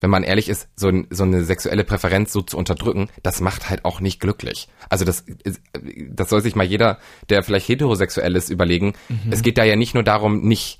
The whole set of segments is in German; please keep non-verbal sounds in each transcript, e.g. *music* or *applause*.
wenn man ehrlich ist, so, so eine sexuelle Präferenz so zu unterdrücken, das macht halt auch nicht glücklich. Also das, das soll sich mal jeder, der vielleicht heterosexuell ist, überlegen. Mhm. Es geht da ja nicht nur darum, nicht,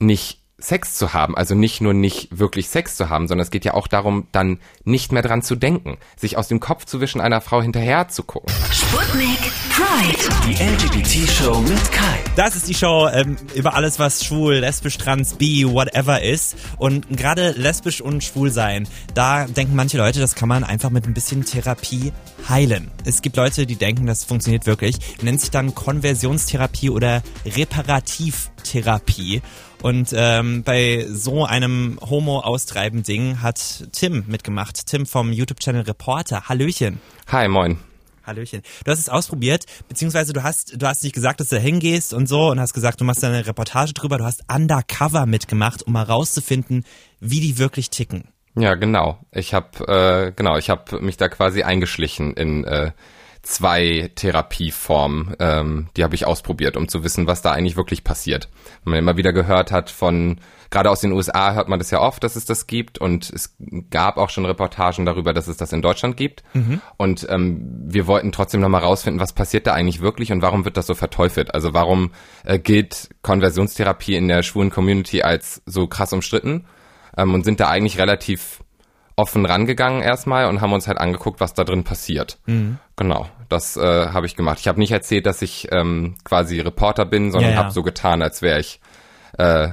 nicht Sex zu haben, also nicht nur nicht wirklich Sex zu haben, sondern es geht ja auch darum, dann nicht mehr dran zu denken, sich aus dem Kopf zu wischen, einer Frau hinterher zu gucken. Sputnik Pride, die LGBT-Show mit Kai. Das ist die Show ähm, über alles, was schwul, lesbisch, trans, bi, whatever ist. Und gerade lesbisch und schwul sein, da denken manche Leute, das kann man einfach mit ein bisschen Therapie heilen. Es gibt Leute, die denken, das funktioniert wirklich, nennt sich dann Konversionstherapie oder Reparativtherapie. Und ähm, bei so einem Homo-Austreiben-Ding hat Tim mitgemacht. Tim vom YouTube-Channel Reporter. Hallöchen. Hi, moin. Hallöchen. Du hast es ausprobiert, beziehungsweise du hast, du hast nicht gesagt, dass du da hingehst und so und hast gesagt, du machst da eine Reportage drüber. Du hast Undercover mitgemacht, um mal rauszufinden, wie die wirklich ticken. Ja, genau. Ich habe äh, genau, ich habe mich da quasi eingeschlichen in äh, zwei Therapieformen, ähm, die habe ich ausprobiert, um zu wissen, was da eigentlich wirklich passiert. Wenn man immer wieder gehört hat von, gerade aus den USA hört man das ja oft, dass es das gibt und es gab auch schon Reportagen darüber, dass es das in Deutschland gibt. Mhm. Und ähm, wir wollten trotzdem nochmal rausfinden, was passiert da eigentlich wirklich und warum wird das so verteufelt? Also warum äh, gilt Konversionstherapie in der schwulen Community als so krass umstritten ähm, und sind da eigentlich relativ offen rangegangen erstmal und haben uns halt angeguckt, was da drin passiert. Mhm. Genau, das äh, habe ich gemacht. Ich habe nicht erzählt, dass ich ähm, quasi Reporter bin, sondern ja, ja. habe so getan, als wäre ich äh,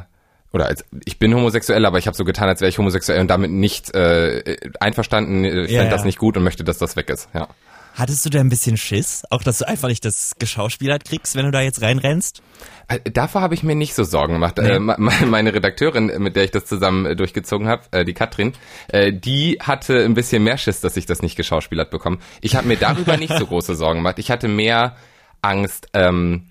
oder als ich bin homosexuell, aber ich habe so getan, als wäre ich homosexuell und damit nicht äh, einverstanden. Ich ja, fände das nicht gut und möchte, dass das weg ist. Ja. Hattest du da ein bisschen Schiss? Auch, dass du einfach nicht das geschauspielert kriegst, wenn du da jetzt reinrennst? Äh, davor habe ich mir nicht so Sorgen gemacht. Nee. Äh, meine Redakteurin, mit der ich das zusammen äh, durchgezogen habe, äh, die Katrin, äh, die hatte ein bisschen mehr Schiss, dass ich das nicht geschauspielert bekomme. Ich habe mir darüber nicht so *laughs* große Sorgen gemacht. Ich hatte mehr Angst, ähm,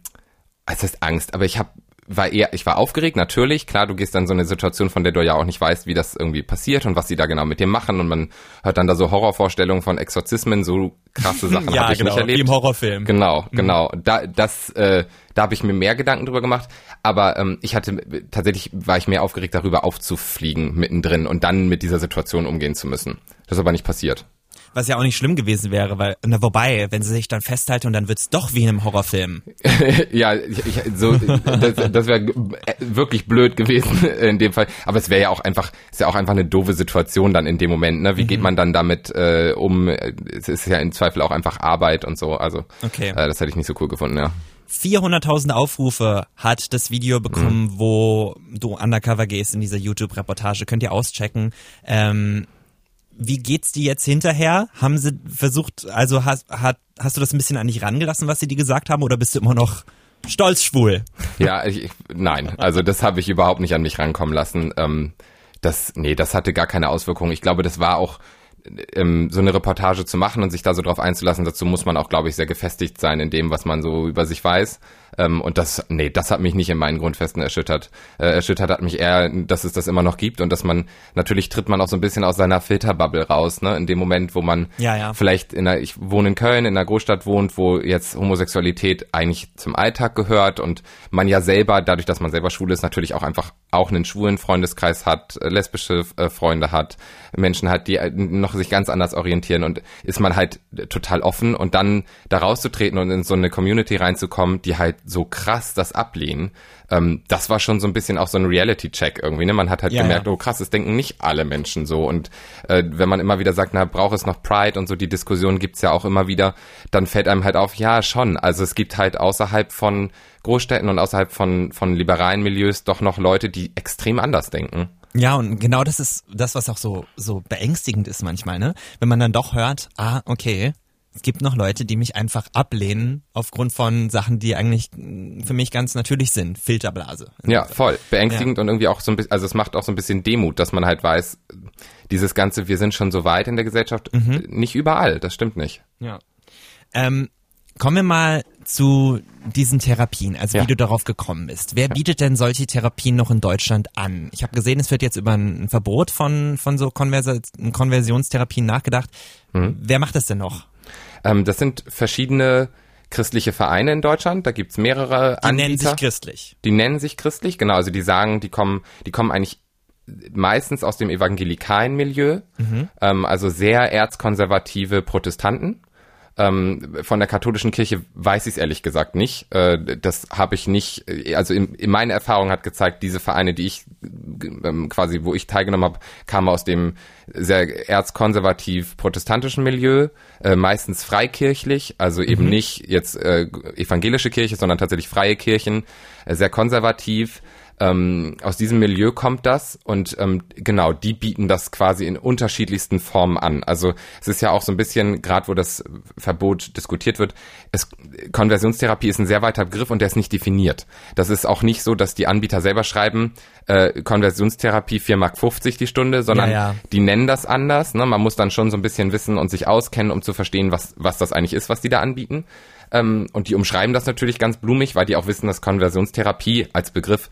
es ist Angst, aber ich habe war eher, ich war aufgeregt, natürlich. Klar, du gehst dann so eine Situation, von der du ja auch nicht weißt, wie das irgendwie passiert und was sie da genau mit dir machen. Und man hört dann da so Horrorvorstellungen von Exorzismen, so krasse Sachen *laughs* ja, habe ich genau, nicht erlebt. Wie im Horrorfilm. Genau, mhm. genau. Da, das, äh, da habe ich mir mehr Gedanken drüber gemacht. Aber ähm, ich hatte tatsächlich war ich mehr aufgeregt darüber aufzufliegen mittendrin und dann mit dieser Situation umgehen zu müssen. Das ist aber nicht passiert. Was ja auch nicht schlimm gewesen wäre, weil, na, wobei, wenn sie sich dann festhalten und dann wird's doch wie in einem Horrorfilm. *laughs* ja, ich, so, das, das wäre wirklich blöd gewesen *laughs* in dem Fall. Aber es wäre ja auch einfach, ist ja auch einfach eine doofe Situation dann in dem Moment, ne? Wie mhm. geht man dann damit äh, um? Es ist ja im Zweifel auch einfach Arbeit und so. Also, okay. äh, das hätte ich nicht so cool gefunden, ja. 400.000 Aufrufe hat das Video bekommen, mhm. wo du undercover gehst in dieser YouTube-Reportage. Könnt ihr auschecken. Ähm, wie geht's dir jetzt hinterher? Haben sie versucht, also hast, hat, hast du das ein bisschen an dich rangelassen, was sie dir gesagt haben, oder bist du immer noch stolz schwul? Ja, ich, nein, also das habe ich überhaupt nicht an mich rankommen lassen. Ähm, das, nee, das hatte gar keine Auswirkungen. Ich glaube, das war auch ähm, so eine Reportage zu machen und sich da so drauf einzulassen. Dazu muss man auch, glaube ich, sehr gefestigt sein in dem, was man so über sich weiß. Ähm, und das, nee, das hat mich nicht in meinen Grundfesten erschüttert. Äh, erschüttert hat mich eher, dass es das immer noch gibt und dass man, natürlich tritt man auch so ein bisschen aus seiner Filterbubble raus, ne? In dem Moment, wo man ja, ja. vielleicht in einer, ich wohne in Köln, in einer Großstadt wohnt, wo jetzt Homosexualität eigentlich zum Alltag gehört und man ja selber, dadurch, dass man selber schwul ist, natürlich auch einfach auch einen schwulen Freundeskreis hat, äh, lesbische äh, Freunde hat, Menschen hat, die äh, noch sich ganz anders orientieren und ist man halt total offen und dann da rauszutreten und in so eine Community reinzukommen, die halt so krass das ablehnen, ähm, das war schon so ein bisschen auch so ein Reality-Check irgendwie. Ne? Man hat halt ja, gemerkt, ja. oh krass, es denken nicht alle Menschen so. Und äh, wenn man immer wieder sagt, na, braucht es noch Pride und so, die Diskussion gibt's ja auch immer wieder, dann fällt einem halt auf, ja, schon. Also es gibt halt außerhalb von Großstädten und außerhalb von, von liberalen Milieus doch noch Leute, die extrem anders denken. Ja, und genau das ist das, was auch so, so beängstigend ist manchmal, ne? Wenn man dann doch hört, ah, okay, es gibt noch Leute, die mich einfach ablehnen aufgrund von Sachen, die eigentlich für mich ganz natürlich sind. Filterblase. Ja, voll. Beängstigend ja. und irgendwie auch so ein bisschen, also es macht auch so ein bisschen Demut, dass man halt weiß, dieses Ganze, wir sind schon so weit in der Gesellschaft, mhm. nicht überall, das stimmt nicht. Ja. Ähm, kommen wir mal zu diesen Therapien, also ja. wie du darauf gekommen bist. Wer bietet denn solche Therapien noch in Deutschland an? Ich habe gesehen, es wird jetzt über ein Verbot von, von so Konversa Konversionstherapien nachgedacht. Mhm. Wer macht das denn noch? Ähm, das sind verschiedene christliche Vereine in Deutschland. Da gibt's mehrere die Anbieter. Nennen sich christlich. Die nennen sich christlich, genau. Also die sagen, die kommen, die kommen eigentlich meistens aus dem evangelikalen Milieu, ähm, also sehr erzkonservative Protestanten. Ähm, von der katholischen Kirche weiß ich es ehrlich gesagt nicht. Äh, das habe ich nicht, äh, also in, in meine Erfahrung hat gezeigt, diese Vereine, die ich ähm, quasi, wo ich teilgenommen habe, kamen aus dem sehr erzkonservativ protestantischen Milieu, äh, meistens freikirchlich, also eben nicht jetzt äh, evangelische Kirche, sondern tatsächlich freie Kirchen, äh, sehr konservativ. Ähm, aus diesem Milieu kommt das und ähm, genau, die bieten das quasi in unterschiedlichsten Formen an. Also es ist ja auch so ein bisschen, gerade wo das Verbot diskutiert wird, es, Konversionstherapie ist ein sehr weiter Begriff und der ist nicht definiert. Das ist auch nicht so, dass die Anbieter selber schreiben, äh, Konversionstherapie 4,50 Mark die Stunde, sondern Ja, ja. die nennen das anders. Ne? Man muss dann schon so ein bisschen wissen und sich auskennen, um zu verstehen, was, was das eigentlich ist, was die da anbieten. Ähm, und die umschreiben das natürlich ganz blumig, weil die auch wissen, dass Konversionstherapie als Begriff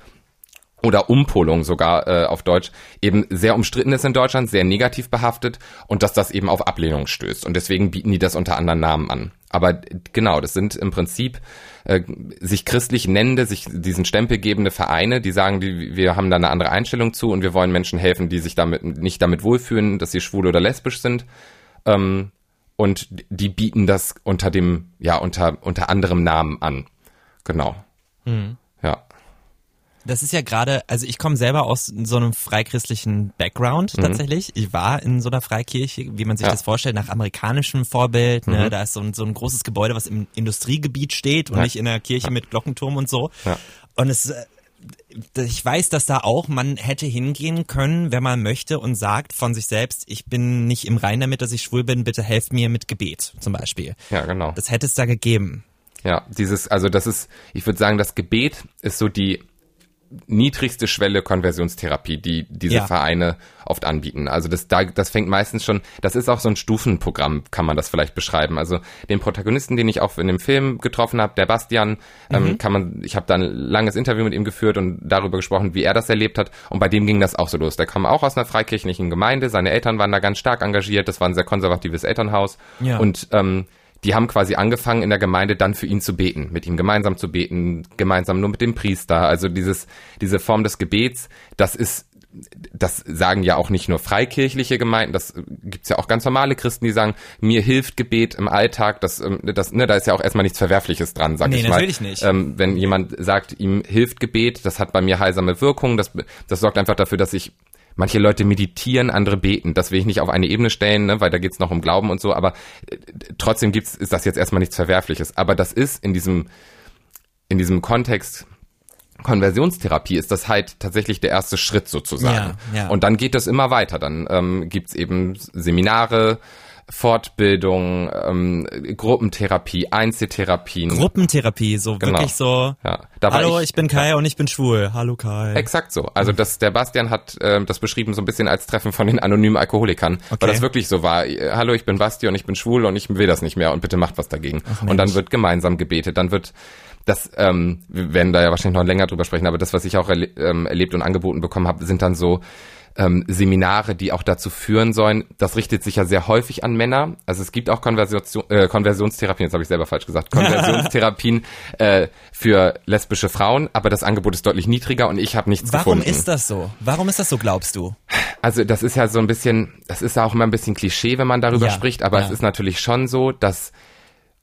oder Umpolung sogar äh, auf Deutsch eben sehr umstritten ist in Deutschland, sehr negativ behaftet und dass das eben auf Ablehnung stößt. Und deswegen bieten die das unter anderen Namen an. Aber genau, das sind im Prinzip äh, sich christlich nennende, sich diesen Stempel gebende Vereine, die sagen, die, wir haben da eine andere Einstellung zu und wir wollen Menschen helfen, die sich damit nicht damit wohlfühlen, dass sie schwul oder lesbisch sind. Ähm, und die bieten das unter dem, ja, unter, unter anderem Namen an. Genau. Ja. Das ist ja gerade, also ich komme selber aus so einem freikristlichen Background tatsächlich. Ich war in so einer Freikirche, wie man sich Ja. das vorstellt, nach amerikanischem Vorbild. Ne? Da ist so ein, so ein großes Gebäude, was im Industriegebiet steht und Ja. nicht in einer Kirche mit Glockenturm und so. Ja. Und es äh, ich weiß, dass da auch man hätte hingehen können, wenn man möchte und sagt von sich selbst, ich bin nicht im Rein damit, dass ich schwul bin, bitte helft mir mit Gebet zum Beispiel. Ja, genau. Das hätte es da gegeben. Ja, dieses, also das ist, ich würde sagen, das Gebet ist so die niedrigste Schwelle Konversionstherapie, die diese Ja. Vereine oft anbieten. Also das, da, das fängt meistens schon, das ist auch so ein Stufenprogramm, kann man das vielleicht beschreiben. Also den Protagonisten, den ich auch in dem Film getroffen habe, der Bastian, ähm, kann man, ich habe da ein langes Interview mit ihm geführt und darüber gesprochen, wie er das erlebt hat. Und bei dem ging das auch so los. Der kam auch aus einer freikirchlichen Gemeinde, seine Eltern waren da ganz stark engagiert, das war ein sehr konservatives Elternhaus. Ja. Und ähm, die haben quasi angefangen in der Gemeinde dann für ihn zu beten, mit ihm gemeinsam zu beten, gemeinsam nur mit dem Priester. Also dieses, diese Form des Gebets, das ist, das sagen ja auch nicht nur freikirchliche Gemeinden, das gibt's ja auch ganz normale Christen, die sagen, mir hilft Gebet im Alltag, das, ähm, das, ne, da ist ja auch erstmal nichts Verwerfliches dran, sag Nee, ich mal. natürlich nicht. Ähm, wenn jemand sagt, ihm hilft Gebet, das hat bei mir heilsame Wirkung, das, das sorgt einfach dafür, dass ich Manche Leute meditieren, andere beten. Das will ich nicht auf eine Ebene stellen, ne, weil da geht's noch um Glauben und so. Aber äh, trotzdem gibt's, ist das jetzt erstmal nichts Verwerfliches. Aber das ist in diesem, in diesem Kontext Konversionstherapie ist das halt tatsächlich der erste Schritt sozusagen. Ja, ja. Und dann geht das immer weiter. Dann ähm, gibt's eben Seminare, Fortbildung, ähm, Gruppentherapie, Einzeltherapien. Gruppentherapie, so Genau. wirklich so. ja, Hallo, ich, bin Kai und ich bin schwul. Hallo Kai. Exakt so. Also das, der Bastian hat ähm, das beschrieben so ein bisschen als Treffen von den anonymen Alkoholikern, Okay. weil das wirklich so war. Äh, Hallo, ich bin Basti und ich bin schwul und ich will das nicht mehr und bitte macht was dagegen. und dann wird gemeinsam gebetet, dann wird das, ähm, wir werden da ja wahrscheinlich noch länger drüber sprechen, aber das, was ich auch erle ähm, erlebt und angeboten bekommen habe, sind dann so ähm, Seminare, die auch dazu führen sollen. Das richtet sich ja sehr häufig an Männer. Also es gibt auch Konversion, äh, Konversionstherapien, jetzt habe ich selber falsch gesagt, *laughs* Konversionstherapien äh, für lesbische Frauen, aber das Angebot ist deutlich niedriger und ich habe nichts Warum gefunden. ist das so? Warum ist das so, glaubst du? Also das ist ja so ein bisschen, das ist ja auch immer ein bisschen Klischee, wenn man darüber Ja, spricht, aber ja. es ist natürlich schon so, dass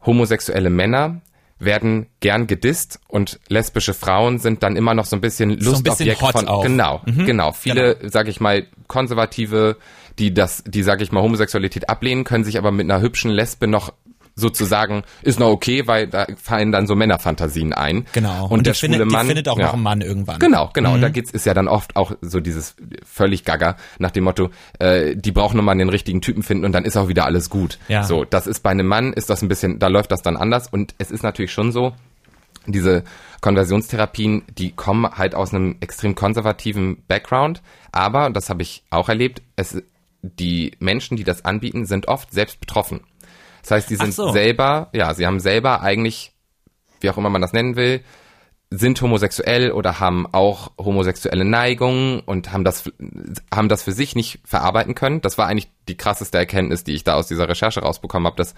homosexuelle Männer werden gern gedisst und lesbische Frauen sind dann immer noch so ein bisschen So Lustobjekt hot von auch. genau. Genau. Viele sag ich mal konservative die das die sag ich mal Homosexualität ablehnen können sich aber mit einer hübschen Lesbe noch sozusagen ist noch okay weil da fallen dann so Männerfantasien ein Genau. und, der die schwule findet, Mann die findet auch ja. noch einen Mann irgendwann. Genau, genau. Mhm. Und da geht's ist ja dann oft auch so dieses völlig Gaga nach dem Motto, äh, die brauchen nur mal den richtigen Typen finden und dann ist auch wieder alles gut. Ja. So, das ist bei einem Mann ist das ein bisschen, da läuft das dann anders und es ist natürlich schon so, diese Konversionstherapien, die kommen halt aus einem extrem konservativen Background, aber und das habe ich auch erlebt, es die Menschen, die das anbieten, sind oft selbst betroffen. Das heißt, die sind so. selber, ja, sie haben selber eigentlich, wie auch immer man das nennen will, sind homosexuell oder haben auch homosexuelle Neigungen und haben das, haben das für sich nicht verarbeiten können. Das war eigentlich die krasseste Erkenntnis, die ich da aus dieser Recherche rausbekommen habe, dass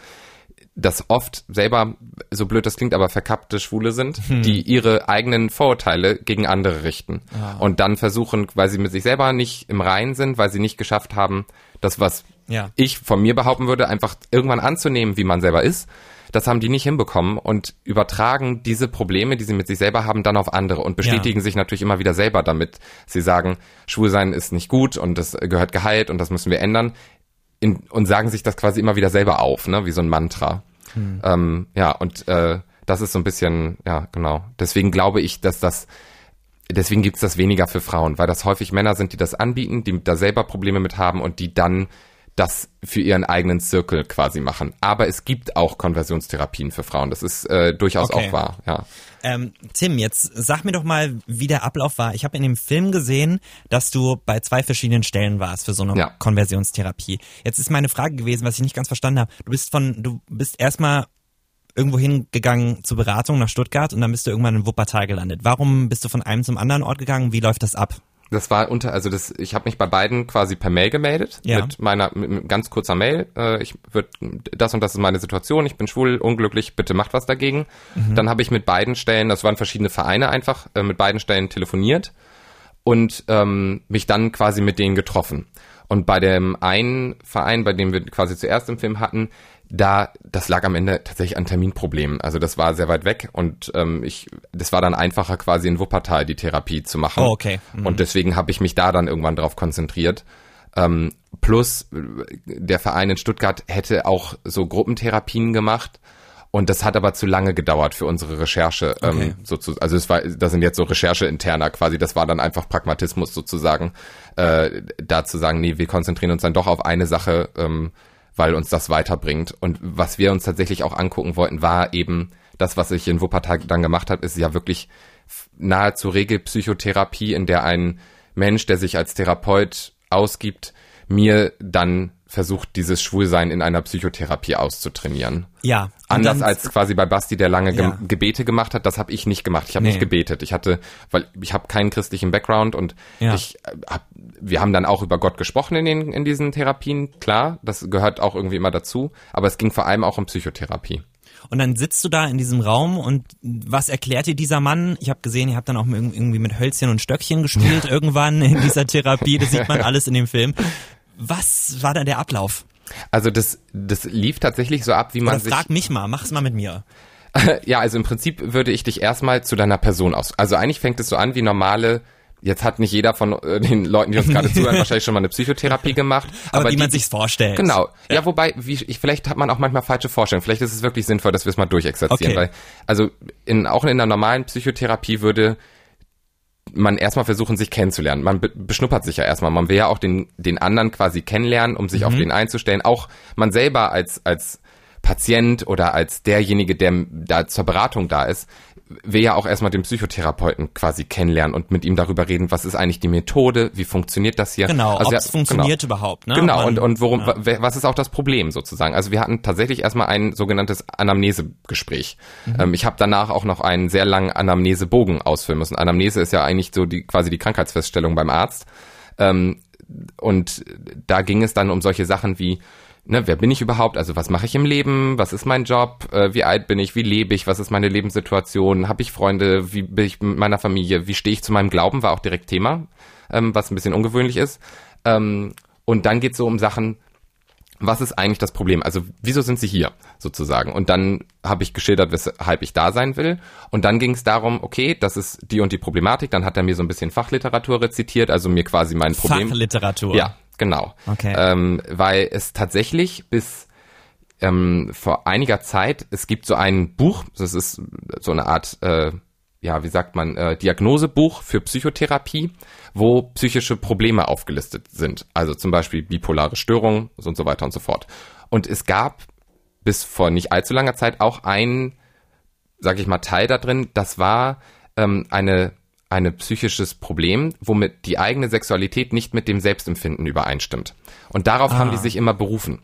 dass oft selber, so blöd das klingt, aber verkappte Schwule sind, hm. die ihre eigenen Vorurteile gegen andere richten. Ah. Und dann versuchen, weil sie mit sich selber nicht im Reinen sind, weil sie nicht geschafft haben, das, was ja. ich von mir behaupten würde, einfach irgendwann anzunehmen, wie man selber ist. Das haben die nicht hinbekommen und übertragen diese Probleme, die sie mit sich selber haben, dann auf andere und bestätigen ja. sich natürlich immer wieder selber damit. Sie sagen, Schwulsein ist nicht gut und das gehört geheilt und das müssen wir ändern. In, und sagen sich das quasi immer wieder selber auf, ne, wie so ein Mantra. Hm. Ähm, ja, und äh, das ist so ein bisschen, ja, genau. Deswegen glaube ich, dass das, deswegen gibt es das weniger für Frauen, weil das häufig Männer sind, die das anbieten, die da selber Probleme mit haben und die dann das für ihren eigenen Zirkel quasi machen. Aber es gibt auch Konversionstherapien für Frauen. Das ist äh, durchaus okay. auch wahr, ja. Ähm, Tim, jetzt sag mir doch mal, wie der Ablauf war. Ich habe in dem Film gesehen, dass du bei zwei verschiedenen Stellen warst für so eine ja. Konversionstherapie. Jetzt ist meine Frage gewesen, was ich nicht ganz verstanden habe. Du bist von, du bist erstmal irgendwo hingegangen zur Beratung nach Stuttgart und dann bist du irgendwann in Wuppertal gelandet. Warum bist du von einem zum anderen Ort gegangen? Wie läuft das ab? Das war unter, also das, ich habe mich bei beiden quasi per Mail gemeldet ja. mit meiner mit, ganz kurzer Mail. Äh, ich würde das und das ist meine Situation. Ich bin schwul, unglücklich. Bitte macht was dagegen. Mhm. Dann habe ich mit beiden Stellen, das waren verschiedene Vereine einfach, äh, mit beiden Stellen telefoniert und ähm, mich dann quasi mit denen getroffen. Und bei dem einen Verein, bei dem wir quasi zuerst im Film hatten, da, das lag am Ende tatsächlich an Terminproblemen. Also das war sehr weit weg und ähm, ich, das war dann einfacher quasi in Wuppertal die Therapie zu machen. Oh, okay. Mhm. Und deswegen habe ich mich da dann irgendwann drauf konzentriert. Ähm, plus der Verein in Stuttgart hätte auch so Gruppentherapien gemacht. Und das hat aber zu lange gedauert für unsere Recherche. Ähm, okay. Ähm, sozusagen. Also es war, das sind jetzt so Recherche-interner quasi. Das war dann einfach Pragmatismus sozusagen, äh, da zu sagen, nee, wir konzentrieren uns dann doch auf eine Sache. Ähm, weil uns das weiterbringt. Und was wir uns tatsächlich auch angucken wollten, war eben das, was ich in Wuppertal dann gemacht habe, ist ja wirklich nahezu Regelpsychotherapie, in der ein Mensch, der sich als Therapeut ausgibt, mir dann versucht, dieses Schwulsein in einer Psychotherapie auszutrainieren. Ja. Anders als quasi bei Basti, der lange ja. Gebete gemacht hat, das habe ich nicht gemacht. Ich habe nee. nicht gebetet. Ich hatte, weil ich habe keinen christlichen Background und ja. ich äh, hab, wir haben dann auch über Gott gesprochen in den in diesen Therapien, klar, das gehört auch irgendwie immer dazu, aber es ging vor allem auch um Psychotherapie. Und dann sitzt du da in diesem Raum und was erklärt dir dieser Mann? Ich habe gesehen, ihr habt dann auch irgendwie mit Hölzchen und Stöckchen gespielt *laughs* irgendwann in dieser Therapie. Das sieht man *laughs* alles in dem Film. Was war da der Ablauf? Also das, das lief tatsächlich so ab, wie man Oder sich. Frag mich mal, mach's mal mit mir. *laughs* ja, also im Prinzip würde ich dich erstmal zu deiner Person aus. Also eigentlich fängt es so an wie normale Jetzt hat nicht jeder von äh, den Leuten, die uns gerade *laughs* zuhören, wahrscheinlich schon mal eine Psychotherapie gemacht. Aber, aber wie die, man sich's vorstellt. Genau. Ja, ja wobei, wie, ich, vielleicht hat man auch manchmal falsche Vorstellungen. Vielleicht ist es wirklich sinnvoll, dass wir es mal durchexerzieren. Okay. Weil, also in, auch in einer normalen Psychotherapie würde man erstmal versuchen, sich kennenzulernen. Man be beschnuppert sich ja erstmal. Man will ja auch den, den anderen quasi kennenlernen, um sich mhm. auf den einzustellen. Auch man selber als, als Patient oder als derjenige, der da zur Beratung da ist, will ja auch erstmal den Psychotherapeuten quasi kennenlernen und mit ihm darüber reden, was ist eigentlich die Methode, wie funktioniert das hier. Genau, also ob es funktioniert genau, überhaupt. Ne? Genau, Man, und, und worum, ja. was ist auch das Problem sozusagen. Also wir hatten tatsächlich erstmal ein sogenanntes Anamnesegespräch. Mhm. Ähm, ich habe danach auch noch einen sehr langen Anamnesebogen ausfüllen müssen. Anamnese ist ja eigentlich so die quasi die Krankheitsfeststellung beim Arzt. Ähm, und da ging es dann um solche Sachen wie ne, wer bin ich überhaupt? Also was mache ich im Leben? Was ist mein Job? Äh, wie alt bin ich? Wie lebe ich? Was ist meine Lebenssituation? Habe ich Freunde? Wie bin ich mit meiner Familie? Wie stehe ich zu meinem Glauben? War auch direkt Thema, ähm, was ein bisschen ungewöhnlich ist. Ähm, und dann geht es so um Sachen, was ist eigentlich das Problem? Also wieso sind sie hier sozusagen? Und dann habe ich geschildert, weshalb ich da sein will. Und dann ging es darum, okay, das ist die und die Problematik. Dann hat er mir so ein bisschen Fachliteratur rezitiert, also mir quasi mein Problem. Fachliteratur. Ja, Genau. Okay. Ähm, weil es tatsächlich bis ähm, vor einiger Zeit, es gibt so ein Buch, das ist so eine Art, äh, ja, wie sagt man, äh, Diagnosebuch für Psychotherapie, wo psychische Probleme aufgelistet sind. Also zum Beispiel bipolare Störungen und so weiter und so fort. Und es gab bis vor nicht allzu langer Zeit auch ein, sag ich mal, Teil da drin, das war ähm, eine ein psychisches Problem, womit die eigene Sexualität nicht mit dem Selbstempfinden übereinstimmt. Und darauf haben die sich immer berufen.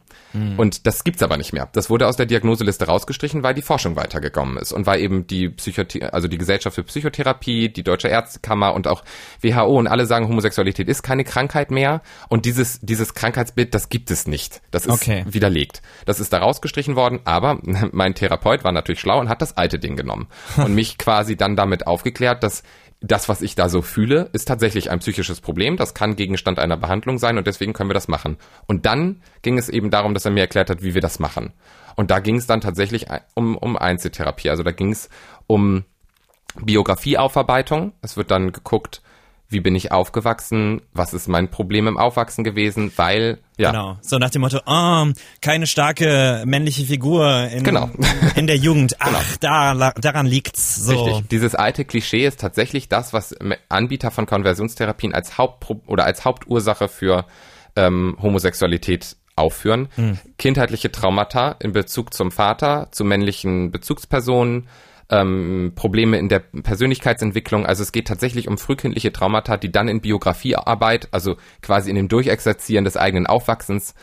Und das gibt's aber nicht mehr. Das wurde aus der Diagnoseliste rausgestrichen, weil die Forschung weitergekommen ist und weil eben die Psychothe also die Gesellschaft für Psychotherapie, die Deutsche Ärztekammer und auch WHO und alle sagen, Homosexualität ist keine Krankheit mehr und dieses dieses Krankheitsbild, das gibt es nicht. Das ist Okay. widerlegt. Das ist da rausgestrichen worden, aber *laughs* mein Therapeut war natürlich schlau und hat das alte Ding genommen und *laughs* mich quasi dann damit aufgeklärt, dass das, was ich da so fühle, ist tatsächlich ein psychisches Problem. Das kann Gegenstand einer Behandlung sein und deswegen können wir das machen. Und dann ging es eben darum, dass er mir erklärt hat, wie wir das machen. Und da ging es dann tatsächlich um, um Einzeltherapie. Also da ging es um Biografieaufarbeitung. Es wird dann geguckt, wie bin ich aufgewachsen, was ist mein Problem im Aufwachsen gewesen, weil, ja, Genau. So nach dem Motto, oh, keine starke männliche Figur in, Genau. *laughs* in der Jugend. Ach, da, la- daran liegt's. So. Richtig. Dieses alte Klischee ist tatsächlich das, was Anbieter von Konversionstherapien als Hauptpro oder als Hauptursache für ähm, Homosexualität aufführen. Kindheitliche Traumata in Bezug zum Vater, zu männlichen Bezugspersonen, ähm, Probleme in der Persönlichkeitsentwicklung. Also es geht tatsächlich um frühkindliche Traumata, die dann in Biografiearbeit, also quasi in dem Durchexerzieren des eigenen Aufwachsens,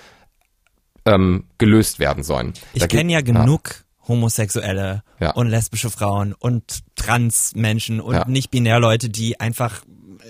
ähm, gelöst werden sollen. Ich kenne ja genug homosexuelle Ja. und lesbische Frauen und Transmenschen und Ja. nicht-binär Leute, die einfach,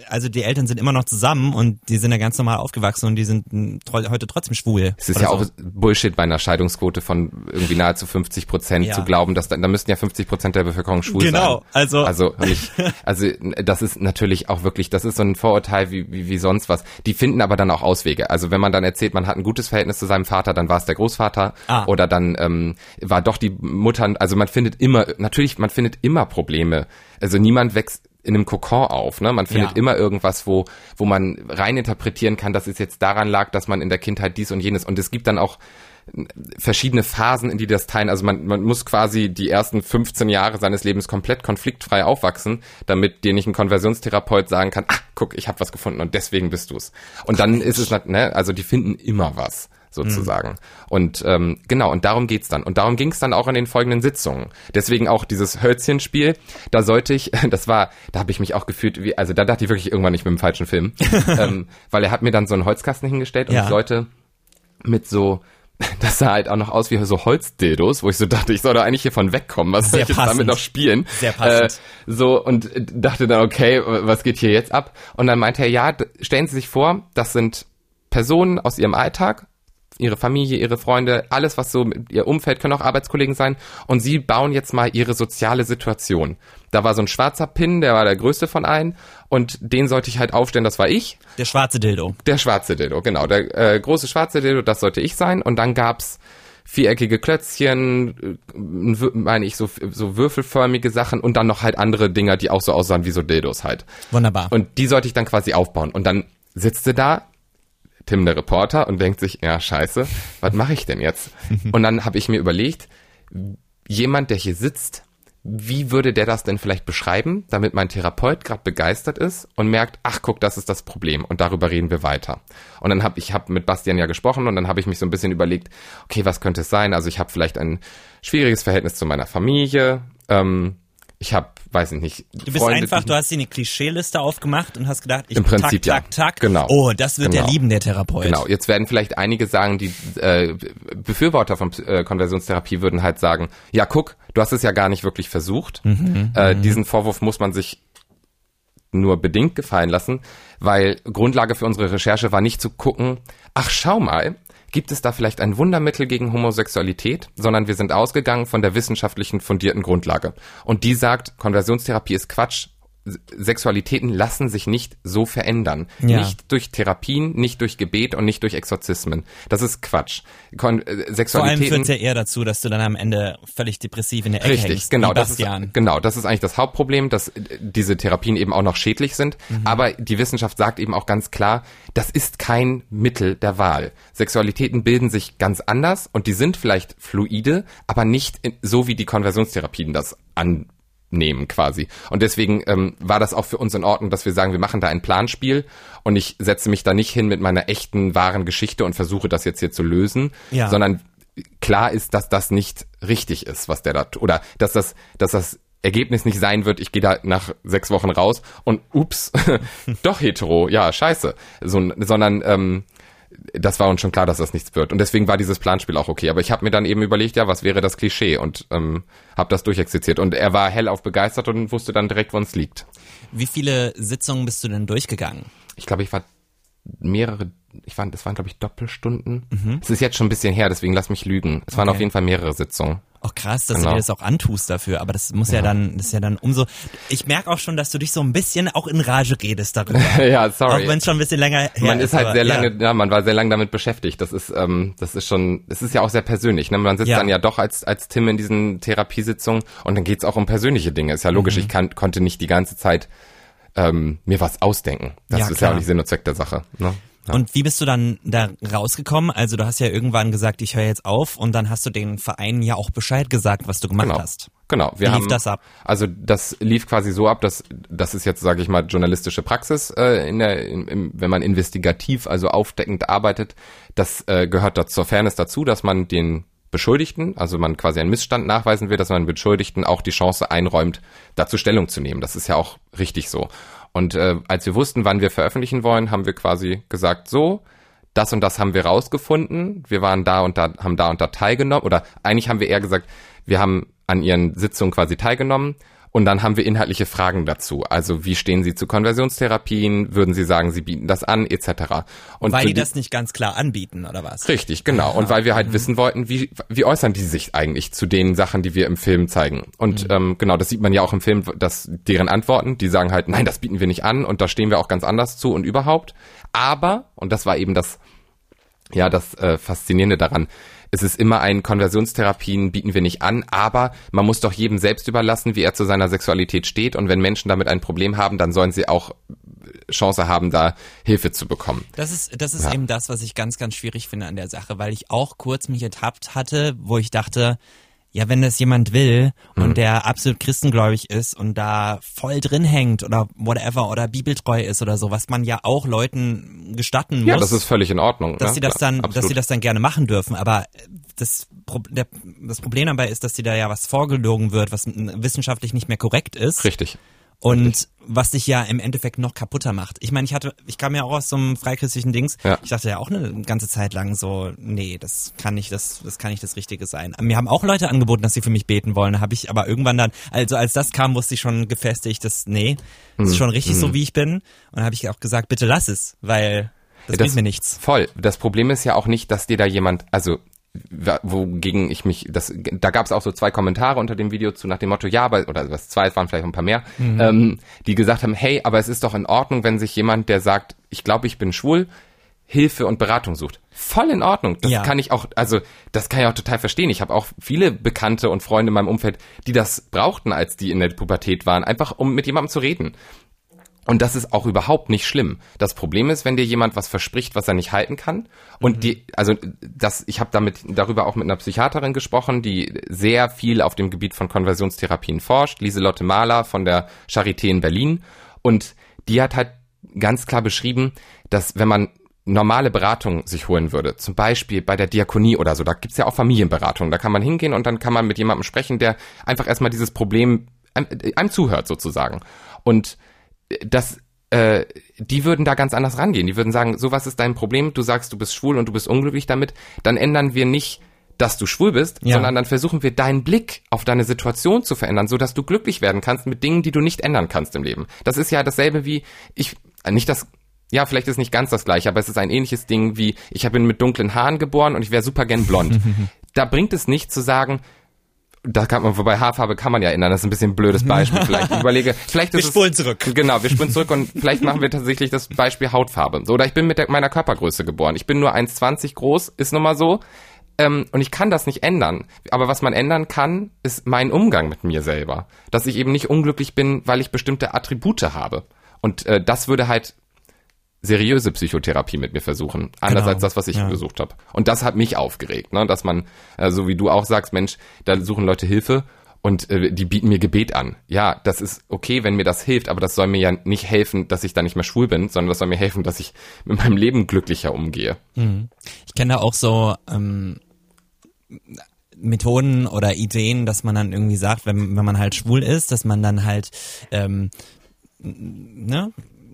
also die Eltern sind immer noch zusammen und die sind ja ganz normal aufgewachsen und die sind tro- heute trotzdem schwul. Es ist ja so. auch Bullshit bei einer Scheidungsquote von irgendwie nahezu 50 Prozent Ja. zu glauben, dass da, da müssten ja 50 Prozent der Bevölkerung schwul Genau, sein. also- also und ich, *laughs* also das ist natürlich auch wirklich, das ist so ein Vorurteil wie, wie wie sonst was. Die finden aber dann auch Auswege. Also wenn man dann erzählt, man hat ein gutes Verhältnis zu seinem Vater, dann war es der Großvater Ah. oder dann ähm, war doch die Mutter. Also man findet immer, natürlich, man findet immer Probleme. Also niemand wächst in einem Kokon auf, ne? Man findet Ja. immer irgendwas, wo, wo man reininterpretieren kann, dass es jetzt daran lag, dass man in der Kindheit dies und jenes. Und es gibt dann auch verschiedene Phasen, in die das teilen. Also man, man muss quasi die ersten 15 Jahre seines Lebens komplett konfliktfrei aufwachsen, damit dir nicht ein Konversionstherapeut sagen kann, ach, guck, ich habe was gefunden und deswegen bist du's. Und dann ist es, ne, also die finden immer was sozusagen. Und ähm, genau, und darum geht's dann. Und darum ging's dann auch in den folgenden Sitzungen. Deswegen auch dieses Hölzchenspiel, da sollte ich, *laughs* das war, da habe ich mich auch gefühlt, wie, also da dachte ich wirklich irgendwann nicht mit dem falschen Film. *laughs* ähm, weil er hat mir dann so einen Holzkasten hingestellt und Ja. ich sollte mit so, *laughs* das sah halt auch noch aus wie so Holzdildos, wo ich so dachte, ich soll da eigentlich hiervon wegkommen. Was soll ich jetzt damit noch spielen? Sehr passend. Äh, so, und dachte dann, okay, was geht hier jetzt ab? Und dann meinte er, ja, stellen Sie sich vor, das sind Personen aus Ihrem Alltag, ihre Familie, ihre Freunde, alles, was so mit ihr Umfeld, können auch Arbeitskollegen sein. Und sie bauen jetzt mal ihre soziale Situation. Da war so ein schwarzer Pin, der war der größte von allen. Und den sollte ich halt aufstellen, das war ich. Der schwarze Dildo. Der schwarze Dildo, genau. Der äh, große schwarze Dildo, das sollte ich sein. Und dann gab's viereckige Klötzchen, äh, meine ich, so, so würfelförmige Sachen und dann noch halt andere Dinger, die auch so aussahen wie so Dildos halt. Wunderbar. Und die sollte ich dann quasi aufbauen. Und dann sitzt du da, Tim der Reporter, und denkt sich, ja, scheiße, was mache ich denn jetzt? *laughs* Und dann habe ich mir überlegt, jemand, der hier sitzt, wie würde der das denn vielleicht beschreiben, damit mein Therapeut gerade begeistert ist und merkt, ach guck, das ist das Problem und darüber reden wir weiter. Und dann habe ich hab mit Bastian ja gesprochen und dann habe ich mich so ein bisschen überlegt, okay, was könnte es sein? Also ich habe vielleicht ein schwieriges Verhältnis zu meiner Familie. Ähm, ich habe, weiß ich nicht, Du bist Freunde, einfach, du hast dir eine Klischeeliste aufgemacht und hast gedacht, ich Im Prinzip, tak, tak, ja. tak. Genau. Oh, das wird Genau. der lieben, der Therapeut. Genau, jetzt werden vielleicht einige sagen, die äh, Befürworter von äh, Konversionstherapie würden halt sagen, ja guck, du hast es ja gar nicht wirklich versucht. äh, diesen Vorwurf muss man sich nur bedingt gefallen lassen, weil Grundlage für unsere Recherche war nicht zu gucken, ach schau mal, gibt es da vielleicht ein Wundermittel gegen Homosexualität, sondern wir sind ausgegangen von der wissenschaftlichen fundierten Grundlage. Und die sagt, Konversionstherapie ist Quatsch. Sexualitäten lassen sich nicht so verändern. Ja. Nicht durch Therapien, nicht durch Gebet und nicht durch Exorzismen. Das ist Quatsch. Kon äh, Vor allem Sexualitäten führt es ja eher dazu, dass du dann am Ende völlig depressiv in der Ecke Richtig, hängst. genau. Das ist, genau, das ist eigentlich das Hauptproblem, dass äh, diese Therapien eben auch noch schädlich sind. Mhm. Aber die Wissenschaft sagt eben auch ganz klar, das ist kein Mittel der Wahl. Sexualitäten bilden sich ganz anders und die sind vielleicht fluide, aber nicht in, so wie die Konversionstherapien das annehmen quasi. Und deswegen ähm, war das auch für uns in Ordnung, dass wir sagen, wir machen da ein Planspiel und ich setze mich da nicht hin mit meiner echten, wahren Geschichte und versuche das jetzt hier zu lösen, Ja. sondern klar ist, dass das nicht richtig ist, was der da tut. Oder dass das, dass das Ergebnis nicht sein wird, ich gehe da nach sechs Wochen raus und ups, *laughs* doch hetero, ja, scheiße. So, sondern ähm, das war uns schon klar, dass das nichts wird. Und deswegen war dieses Planspiel auch okay. Aber ich habe mir dann eben überlegt, ja, was wäre das Klischee? Und ähm, habe das durchexerziert. Und er war hellauf begeistert und wusste dann direkt, wo uns liegt. Wie viele Sitzungen bist du denn durchgegangen? Ich glaube, ich war mehrere, ich war, das waren, glaube ich, Doppelstunden. Mhm. Es ist jetzt schon ein bisschen her, deswegen lass mich lügen. Es waren Okay. auf jeden Fall mehrere Sitzungen. Auch krass, dass Genau. du dir das auch antust dafür, aber das muss ja, dann, das ist ja dann umso. Ich merke auch schon, dass du dich so ein bisschen auch in Rage redest darüber. *laughs* ja, sorry. Auch wenn es schon ein bisschen länger her man ist halt aber sehr ja. lange, ja. man war sehr lange damit beschäftigt. Das ist, ähm, das ist schon, es ist ja auch sehr persönlich. Ne? Man sitzt Ja. dann ja doch als als Tim in diesen Therapiesitzungen und dann geht's auch um persönliche Dinge. Ist ja logisch. Mhm. Ich kann, konnte nicht die ganze Zeit ähm, mir was ausdenken. Das Ja, ist ja klar. auch nicht Sinn und Zweck der Sache. Ne? Ja. Und wie bist du dann da rausgekommen? Also du hast ja irgendwann gesagt, ich höre jetzt auf und dann hast du den Vereinen ja auch Bescheid gesagt, was du gemacht Genau. hast. Genau. Wir Wie lief haben, das ab? Also das lief quasi so ab, dass das ist jetzt, sage ich mal, journalistische Praxis, äh, in der, in, im, wenn man investigativ, also aufdeckend arbeitet. Das äh, gehört da zur Fairness dazu, dass man den Beschuldigten, also man quasi einen Missstand nachweisen will, dass man den Beschuldigten auch die Chance einräumt, dazu Stellung zu nehmen. Das ist ja auch richtig so. Und äh, als wir wussten, wann wir veröffentlichen wollen, haben wir quasi gesagt, so, das und das haben wir rausgefunden. Wir waren da und da, haben da und da teilgenommen. Oder eigentlich haben wir eher gesagt, wir haben an ihren Sitzungen quasi teilgenommen. Und dann haben wir inhaltliche Fragen dazu. Also wie stehen Sie zu Konversionstherapien? Würden Sie sagen, Sie bieten das an, etc. Und Weil für die das nicht ganz klar anbieten, oder was? Richtig, genau. Und weil wir halt wissen wollten, wie, wie äußern die sich eigentlich zu den Sachen, die wir im Film zeigen. Und ähm, genau, das sieht man ja auch im Film, dass deren Antworten, die sagen halt, nein, das bieten wir nicht an und da stehen wir auch ganz anders zu und überhaupt. Aber, und das war eben das, ja, das äh, Faszinierende daran, es ist immer ein Konversionstherapien bieten wir nicht an, aber man muss doch jedem selbst überlassen, wie er zu seiner Sexualität steht. Und wenn Menschen damit ein Problem haben, dann sollen sie auch Chance haben, da Hilfe zu bekommen. Das ist, das ist Ja. eben das, was ich ganz, ganz schwierig finde an der Sache, weil ich auch kurz mich ertappt hatte, wo ich dachte, ja, wenn das jemand will Mhm. und der absolut christengläubig ist und da voll drin hängt oder whatever oder bibeltreu ist oder so, was man ja auch Leuten gestatten muss. Ja, das ist völlig in Ordnung. dass ne? sie das dann, dass absolut. sie das dann gerne machen dürfen. Aber das, der, das Problem dabei ist, dass dir da ja was vorgelogen wird, was wissenschaftlich nicht mehr korrekt ist. Richtig. Und was dich ja im Endeffekt noch kaputter macht. Ich meine, ich hatte, ich kam ja auch aus so einem freikristlichen Dings. Ja. Ich dachte ja auch eine ganze Zeit lang so, nee, das kann nicht das, das kann nicht das Richtige sein. Mir haben auch Leute angeboten, dass sie für mich beten wollen. Da habe ich aber irgendwann dann, also als das kam, wusste ich schon gefestigt, dass nee, das Hm. ist schon richtig so, wie ich bin. Und habe ich auch gesagt, bitte lass es, weil das, bringt mir nichts. Voll. Das Problem ist ja auch nicht, dass dir da jemand, also wogegen ich mich, das, da gab es auch so zwei Kommentare unter dem Video zu nach dem Motto, ja, aber, oder was zwei, es waren vielleicht ein paar mehr, ähm, die gesagt haben, hey, aber es ist doch in Ordnung, wenn sich jemand, der sagt, ich glaube, ich bin schwul, Hilfe und Beratung sucht. Voll in Ordnung. Das Ja. kann ich auch, also das kann ich auch total verstehen. Ich habe auch viele Bekannte und Freunde in meinem Umfeld, die das brauchten, als die in der Pubertät waren, einfach um mit jemandem zu reden. Und das ist auch überhaupt nicht schlimm. Das Problem ist, wenn dir jemand was verspricht, was er nicht halten kann. Und die, also das, ich habe damit darüber auch mit einer Psychiaterin gesprochen, die sehr viel auf dem Gebiet von Konversionstherapien forscht, Lieselotte Mahler von der Charité in Berlin. Und die hat halt ganz klar beschrieben, dass wenn man normale Beratung sich holen würde, zum Beispiel bei der Diakonie oder so, da gibt's ja auch Familienberatung, da kann man hingehen und dann kann man mit jemandem sprechen, der einfach erstmal dieses Problem einem, einem zuhört sozusagen. Und das äh, die würden da ganz anders rangehen. Die würden sagen, so was ist dein Problem, du sagst, du bist schwul und du bist unglücklich damit, dann ändern wir nicht dass du schwul bist, Ja. sondern dann versuchen wir deinen Blick auf deine Situation zu verändern, so dass du glücklich werden kannst mit Dingen, die du nicht ändern kannst im Leben. Das ist ja dasselbe wie ich äh, nicht das ja, vielleicht ist nicht ganz das gleiche, aber es ist ein ähnliches Ding wie ich bin mit dunklen Haaren geboren und ich wäre super gern blond. *laughs* da bringt es nicht zu sagen, da kann man, wobei Haarfarbe kann man ja ändern, das ist ein bisschen ein blödes Beispiel vielleicht. Ich *laughs* überlege, vielleicht ist Wir es, spulen zurück. Genau, wir spulen zurück und *laughs* vielleicht machen wir tatsächlich das Beispiel Hautfarbe. So, oder ich bin mit der, meiner Körpergröße geboren. Ich bin nur 1,20 groß, ist nun mal so. Ähm, und ich kann das nicht ändern. Aber was man ändern kann, ist mein Umgang mit mir selber. Dass ich eben nicht unglücklich bin, weil ich bestimmte Attribute habe. Und äh, das würde halt seriöse Psychotherapie mit mir versuchen. Anders Genau, als das, was ich ja. gesucht habe. Und das hat mich aufgeregt, ne? dass man, äh, so wie du auch sagst, Mensch, da suchen Leute Hilfe und äh, die bieten mir Gebet an. Ja, das ist okay, wenn mir das hilft, aber das soll mir ja nicht helfen, dass ich da nicht mehr schwul bin, sondern das soll mir helfen, dass ich mit meinem Leben glücklicher umgehe. Ich kenne da auch so, ähm, Methoden oder Ideen, dass man dann irgendwie sagt, wenn, wenn man halt schwul ist, dass man dann halt ähm, ne,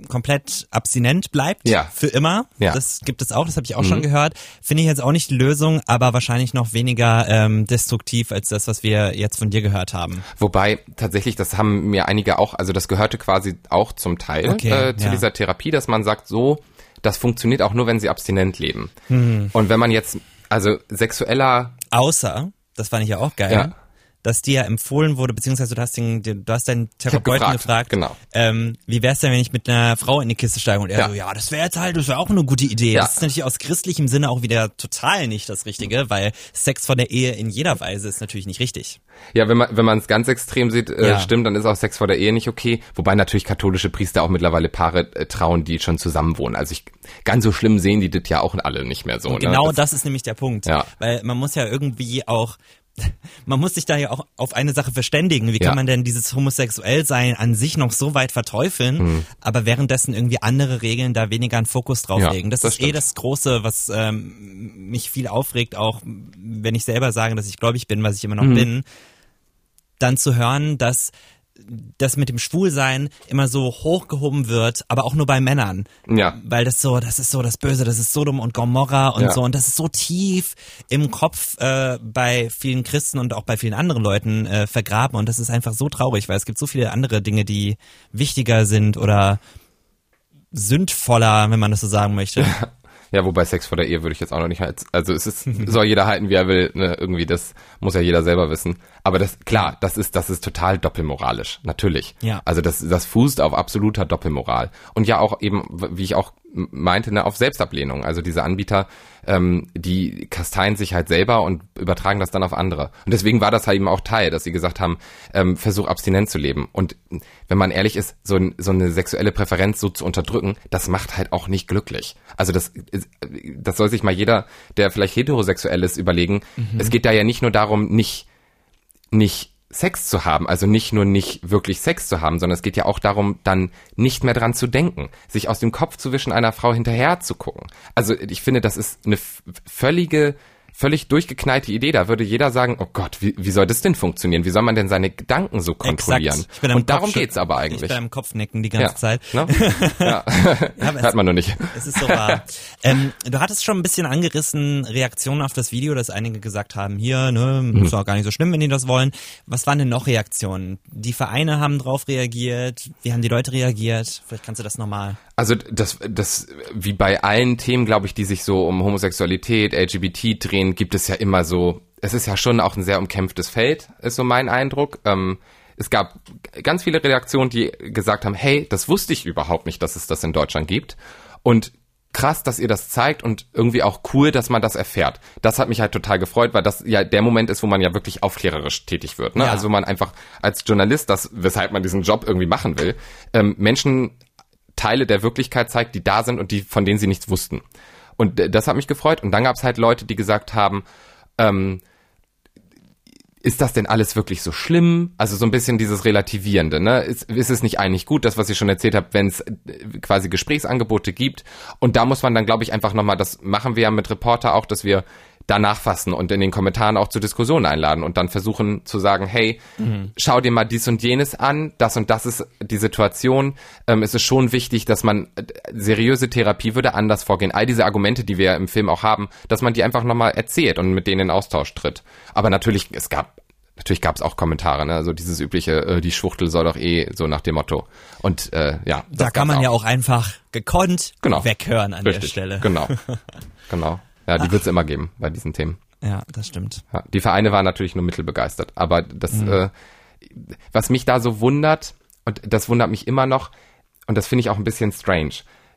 komplett abstinent bleibt Ja. für immer. Ja. Das gibt es auch, das habe ich auch schon gehört. Finde ich jetzt auch nicht die Lösung, aber wahrscheinlich noch weniger ähm, destruktiv als das, was wir jetzt von dir gehört haben. Wobei tatsächlich, das haben mir einige auch, also das gehörte quasi auch zum Teil Okay, äh, zu ja. dieser Therapie, dass man sagt, so, das funktioniert auch nur, wenn sie abstinent leben. Hm. Und wenn man jetzt, also sexueller, Außer, das fand ich ja auch geil, Ja. Dass dir ja empfohlen wurde, beziehungsweise du hast, den, du hast deinen Therapeuten gefragt, gefragt, genau. ähm, wie wär's denn, wenn ich mit einer Frau in die Kiste steige? Und er Ja. so, ja, das wäre jetzt halt, das wäre auch eine gute Idee. Ja. Das ist natürlich aus christlichem Sinne auch wieder total nicht das Richtige, weil Sex vor der Ehe in jeder Weise ist natürlich nicht richtig. ja, wenn man wenn man es ganz extrem sieht, äh, Ja. stimmt, dann ist auch Sex vor der Ehe nicht okay. Wobei natürlich katholische Priester auch mittlerweile Paare äh, trauen, die schon zusammenwohnen. Also ich, ganz so schlimm sehen die das ja auch alle nicht mehr so. Und ne? genau das, ist nämlich der Punkt. Ja. Weil man muss ja irgendwie auch, *laughs* man muss sich da ja auch auf eine Sache verständigen. Wie kann Ja. man denn dieses Homosexuellsein an sich noch so weit verteufeln, Hm. aber währenddessen irgendwie andere Regeln da weniger einen Fokus drauf Ja, legen? Das, das ist eh stimmt. das Große, was ähm, mich viel aufregt, auch wenn ich selber sage, dass ich gläubig bin, was ich immer noch Mhm. bin, dann zu hören, dass das mit dem Schwulsein immer so hochgehoben wird, aber auch nur bei Männern Ja. weil das so, das ist so das Böse, das ist Sodom und Gomorra und Ja. so und das ist so tief im Kopf äh, bei vielen Christen und auch bei vielen anderen Leuten äh, vergraben und das ist einfach so traurig, weil es gibt so viele andere Dinge, die wichtiger sind oder sündvoller, wenn man das so sagen möchte. Ja, wobei Sex vor der Ehe würde ich jetzt auch noch nicht als, also es ist, *laughs* soll jeder halten, wie er will, ne, irgendwie, das muss ja jeder selber wissen. Aber das, klar, das ist, das ist total doppelmoralisch, natürlich. Ja. Also das, das fußt auf absoluter Doppelmoral. Und ja auch eben, wie ich auch meinte, ne, auf Selbstablehnung. Also diese Anbieter, ähm, die kasteien sich halt selber und übertragen das dann auf andere. Und deswegen war das halt eben auch Teil, dass sie gesagt haben, ähm, versuch abstinent zu leben. Und wenn man ehrlich ist, so, ein, so eine sexuelle Präferenz so zu unterdrücken, das macht halt auch nicht glücklich. Also das, das soll sich mal jeder, der vielleicht heterosexuell ist, überlegen. Es geht da ja nicht nur darum, nicht nicht Sex zu haben, also nicht nur nicht wirklich Sex zu haben, sondern es geht ja auch darum, dann nicht mehr dran zu denken, sich aus dem Kopf zu wischen, einer Frau hinterher zu gucken. Also ich finde, das ist eine völlige, völlig durchgeknallte Idee. Da würde jeder sagen, oh Gott, wie, wie soll das denn funktionieren? Wie soll man denn seine Gedanken so kontrollieren? Exakt. Ich bin am Und darum Kopfschü- geht's aber Ich eigentlich. bin am Kopfnicken die ganze Ja. Zeit. Ne? *laughs* Ja. aber Hört man nur nicht. Es ist so wahr. ähm, du hattest schon ein bisschen angerissen, Reaktionen auf das Video, dass einige gesagt haben, hier, ne, Mhm. ist auch gar nicht so schlimm, wenn die das wollen. Was waren denn noch Reaktionen? Die Vereine haben drauf reagiert, wie haben die Leute reagiert? Vielleicht kannst du das nochmal. Also das, das, wie bei allen Themen, glaube ich, die sich so um Homosexualität, LGBT drehen, gibt es ja immer so, es ist ja schon auch ein sehr umkämpftes Feld, ist so mein Eindruck. Ähm, es gab ganz viele Reaktionen, die gesagt haben, hey, das wusste ich überhaupt nicht, dass es das in Deutschland gibt. Und krass, dass ihr das zeigt und irgendwie auch cool, dass man das erfährt. Das hat mich halt total gefreut, weil das ja der Moment ist, wo man ja wirklich aufklärerisch tätig wird. Ne? Ja. Also wo man einfach als Journalist, das, weshalb man diesen Job irgendwie machen will, ähm, Menschen Teile der Wirklichkeit zeigt, die da sind und die, von denen sie nichts wussten. Und äh, das hat mich gefreut. Und dann gab es halt Leute, die gesagt haben, ähm, ist das denn alles wirklich so schlimm? Also so ein bisschen dieses Relativierende, ne? Ist, ist es nicht eigentlich gut, das, was ich schon erzählt habe, wenn es äh, quasi Gesprächsangebote gibt? Und da muss man dann, glaube ich, einfach nochmal, das machen wir ja mit Reporter auch, dass wir da nachfassen und in den Kommentaren auch zur Diskussion einladen und dann versuchen zu sagen, hey, schau dir mal dies und jenes an, das und das ist die Situation. Ähm, es ist schon wichtig, dass man äh, seriöse Therapie würde anders vorgehen. All diese Argumente, die wir im Film auch haben, dass man die einfach nochmal erzählt und mit denen in Austausch tritt. Aber natürlich, es gab Natürlich gab es auch Kommentare, ne? also dieses übliche, äh, die Schwuchtel soll doch eh so nach dem Motto. Und äh, ja, Da kann man ja auch einfach gekonnt Genau. weghören an Richtig, der Stelle. Genau, *laughs* genau. Ja, die wird es immer geben bei diesen Themen. Ja, das stimmt. Ja, die Vereine waren natürlich nur mittelbegeistert. Aber das, Mhm. äh, was mich da so wundert, und das wundert mich immer noch, und das finde ich auch ein bisschen strange.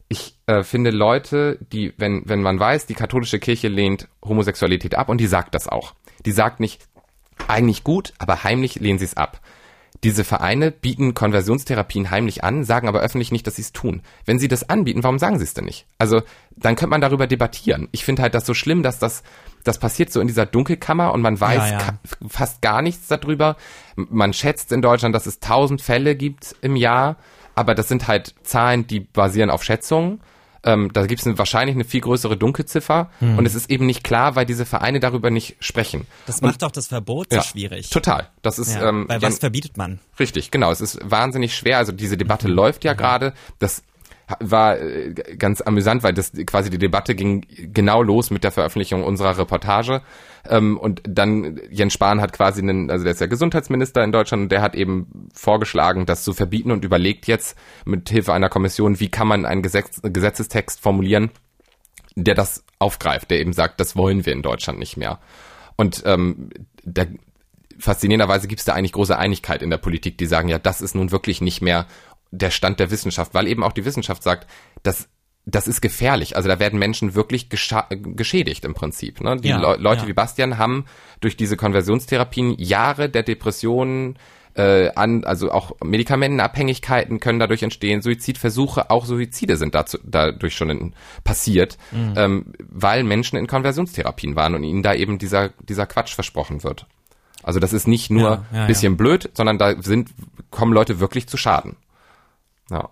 Ich äh, finde Leute, die, wenn, wenn man weiß, die katholische Kirche lehnt Homosexualität ab, und die sagt das auch. Die sagt nicht, eigentlich gut, aber heimlich lehnen sie es ab. Diese Vereine bieten Konversionstherapien heimlich an, sagen aber öffentlich nicht, dass sie es tun. Wenn sie das anbieten, warum sagen sie es denn nicht? Also, dann könnte man darüber debattieren. Ich finde halt das so schlimm, dass das, das passiert so in dieser Dunkelkammer und man weiß Ja, ja. fast gar nichts darüber. Man schätzt in Deutschland, dass es tausend Fälle gibt im Jahr, aber das sind halt Zahlen, die basieren auf Schätzungen. Ähm, da gibt es wahrscheinlich eine viel größere Dunkelziffer und es ist eben nicht klar, weil diese Vereine darüber nicht sprechen. Das und, macht doch das Verbot so schwierig. Total. Das ist Ja, ähm, weil was verbietet man? Richtig, genau. Es ist wahnsinnig schwer. Also diese Debatte läuft ja gerade. Das war äh, ganz amüsant, weil das quasi die Debatte ging genau los mit der Veröffentlichung unserer Reportage. Ähm, und dann Jens Spahn hat quasi einen, also der ist ja Gesundheitsminister in Deutschland und der hat eben vorgeschlagen, das zu verbieten und überlegt jetzt mit Hilfe einer Kommission, wie kann man einen Gesetz, Gesetzestext formulieren, der das aufgreift, der eben sagt, das wollen wir in Deutschland nicht mehr. Und ähm, da, faszinierenderweise gibt es da eigentlich große Einigkeit in der Politik, die sagen, ja, das ist nun wirklich nicht mehr der Stand der Wissenschaft, weil eben auch die Wissenschaft sagt, dass das ist gefährlich. Also da werden Menschen wirklich geschädigt im Prinzip. Ne? Die Ja, Leu Leute ja. wie Bastian haben durch diese Konversionstherapien Jahre der Depressionen äh, an, also auch Medikamentenabhängigkeiten können dadurch entstehen, Suizidversuche, auch Suizide sind dazu, dadurch schon in, passiert, Mhm. ähm, weil Menschen in Konversionstherapien waren und ihnen da eben dieser, dieser Quatsch versprochen wird. Also das ist nicht nur Ja, ja, bisschen blöd, sondern da sind, kommen Leute wirklich zu Schaden. Ja.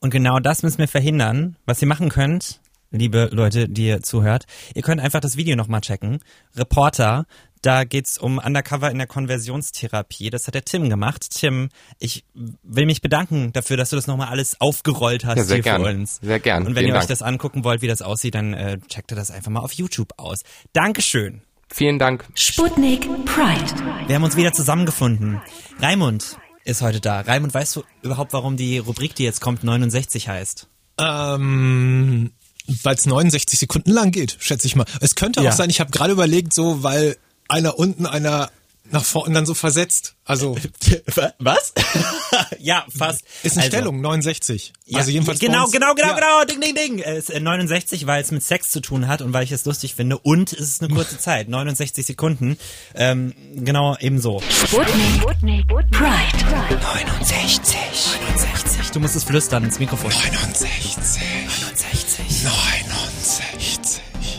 Und genau das müssen wir verhindern. Was ihr machen könnt, liebe Leute, die ihr zuhört, ihr könnt einfach das Video nochmal checken. Reporter, da geht's um Undercover in der Konversionstherapie. Das hat der Tim gemacht. Tim, ich will mich bedanken dafür, dass du das nochmal alles aufgerollt hast Ja, sehr hier gern. für uns. Sehr gern. Und wenn Vielen ihr euch Dank. das angucken wollt, wie das aussieht, dann äh, checkt ihr das einfach mal auf YouTube aus. Dankeschön. Vielen Dank. Sputnik Pride. Wir haben uns wieder zusammengefunden. Raimund ist heute da. Raimund, weißt du überhaupt, warum die Rubrik, die jetzt kommt, 69 heißt? Ähm, weil es 69 Sekunden lang geht, schätze ich mal. Es könnte Ja. auch sein, ich habe gerade überlegt, so, weil einer unten, einer nach vorne dann so versetzt. Also *laughs* Was? *laughs* *laughs* ja, fast. ist eine also, Stellung, 69. Ja, also jedenfalls genau, genau, genau, ja. genau, ding, ding, ding. Es ist äh, 69, weil es mit Sex zu tun hat und weil ich es lustig finde und es ist eine kurze *laughs* Zeit, 69 Sekunden. Ähm, genau, ebenso. Sputnik Pride. 69. 69. Du musst es flüstern ins Mikrofon. 69. 69.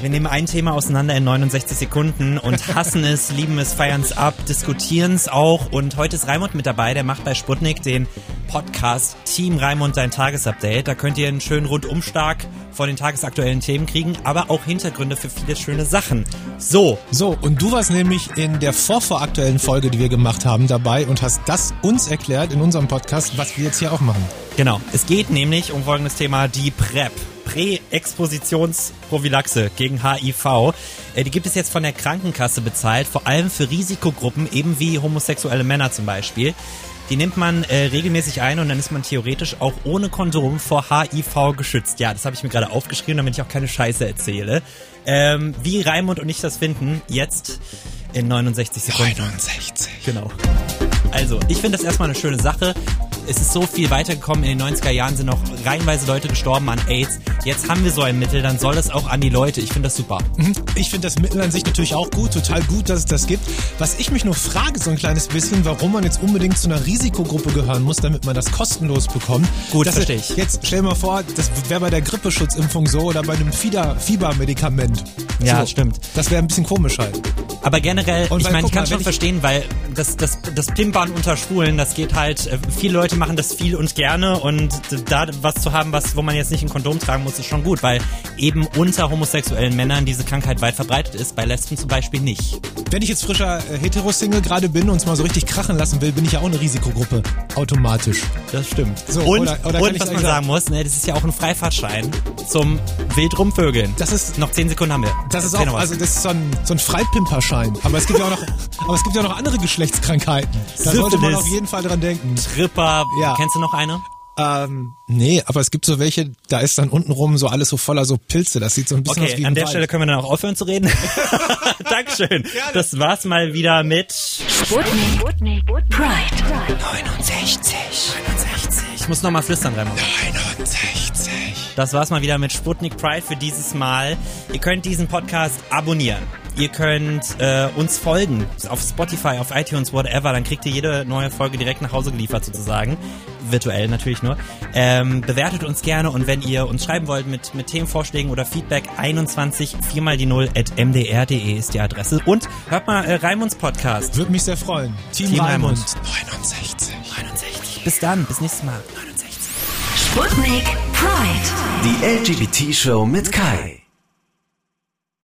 Wir nehmen ein Thema auseinander in 69 Sekunden und hassen es, lieben es, feiern es ab, diskutieren es auch. Und heute ist Raimund mit dabei, der macht bei Sputnik den Podcast Team Raimund dein Tagesupdate. Da könnt ihr einen schönen Rundumschlag von den tagesaktuellen Themen kriegen, aber auch Hintergründe für viele schöne Sachen. So, So, und du warst nämlich in der vorvoraktuellen Folge, die wir gemacht haben, dabei und hast das uns erklärt in unserem Podcast, was wir jetzt hier auch machen. genau. Es geht nämlich um folgendes Thema, die PrEP. Präexpositionsprophylaxe gegen HIV. Äh, Die gibt es jetzt von der Krankenkasse bezahlt, vor allem für Risikogruppen, eben wie homosexuelle Männer zum Beispiel. Die nimmt man äh, regelmäßig ein und dann ist man theoretisch auch ohne Kondom vor HIV geschützt. Ja, das habe ich mir gerade aufgeschrieben, damit ich auch keine Scheiße erzähle. Ähm, wie Raimund und ich das finden, jetzt in 69 Sekunden. 69. Genau. Also, ich finde das erstmal eine schöne Sache. Es ist so viel weitergekommen. In den 90er Jahren sind noch reihenweise Leute gestorben an AIDS. Jetzt haben wir so ein Mittel, dann soll es auch an die Leute. Ich finde das super. Ich finde das Mittel an sich natürlich auch gut, total gut, dass es das gibt. Was ich mich nur frage, so ein kleines bisschen, warum man jetzt unbedingt zu einer Risikogruppe gehören muss, damit man das kostenlos bekommt. Gut, das verstehe ich. Jetzt stell dir mal vor, das wäre bei der Grippeschutzimpfung so oder bei einem Fieder- Fiebermedikament. Ja, so, stimmt. Das wäre ein bisschen komisch halt. Aber generell, Und ich meine, ich kann mal, schon verstehen, weil das, das, das Pimpern unter Schwulen, das geht halt, äh, viele Leute machen das viel und gerne und da was zu haben, was, wo man jetzt nicht ein Kondom tragen muss, ist schon gut, weil eben unter homosexuellen Männern diese Krankheit weit verbreitet ist, bei Lesben zum Beispiel nicht. Wenn ich jetzt frischer äh, Hetero-Single gerade bin und es mal so richtig krachen lassen will, bin ich ja auch eine Risikogruppe. Automatisch. Das stimmt. So, und oder- oder und was man sagen- sagen muss, ne, das ist ja auch ein Freifahrtschein zum wild rumvögeln. Das ist- noch zehn Sekunden haben wir. Das ist auch, also das ist so ein, so ein Freipimperschein. Aber es gibt ja auch noch, *laughs* aber es gibt ja auch noch andere Geschlechtskrankheiten. Da sollte man Syphilis. auf jeden Fall dran denken. Tripper. Ja. Kennst du noch eine? Ähm, nee, aber es gibt so welche, da ist dann untenrum so alles so voller so Pilze. Das sieht so ein bisschen aus wie Okay, an der Wald. Stelle können wir dann auch aufhören zu reden. *laughs* Dankeschön. Das war's mal wieder mit Sputnik Pride. 69. 69. Ich muss nochmal flüstern, Raimund. 69. Das war's mal wieder mit Sputnik Pride für dieses Mal. Ihr könnt diesen Podcast abonnieren. Ihr könnt äh, uns folgen auf Spotify, auf iTunes, whatever. Dann kriegt ihr jede neue Folge direkt nach Hause geliefert sozusagen. Virtuell natürlich nur. Ähm, bewertet uns gerne und wenn ihr uns schreiben wollt mit, mit Themenvorschlägen oder Feedback, 21 4 mal die 0 at mdr.de ist die Adresse. Und hört mal äh, Raimunds Podcast. Würde mich sehr freuen. Team, Team Raimund. Raimund. 69. 69. Bis dann, bis nächstes Mal. 69. Sputnik Pride. Die LGBT-Show mit Kai.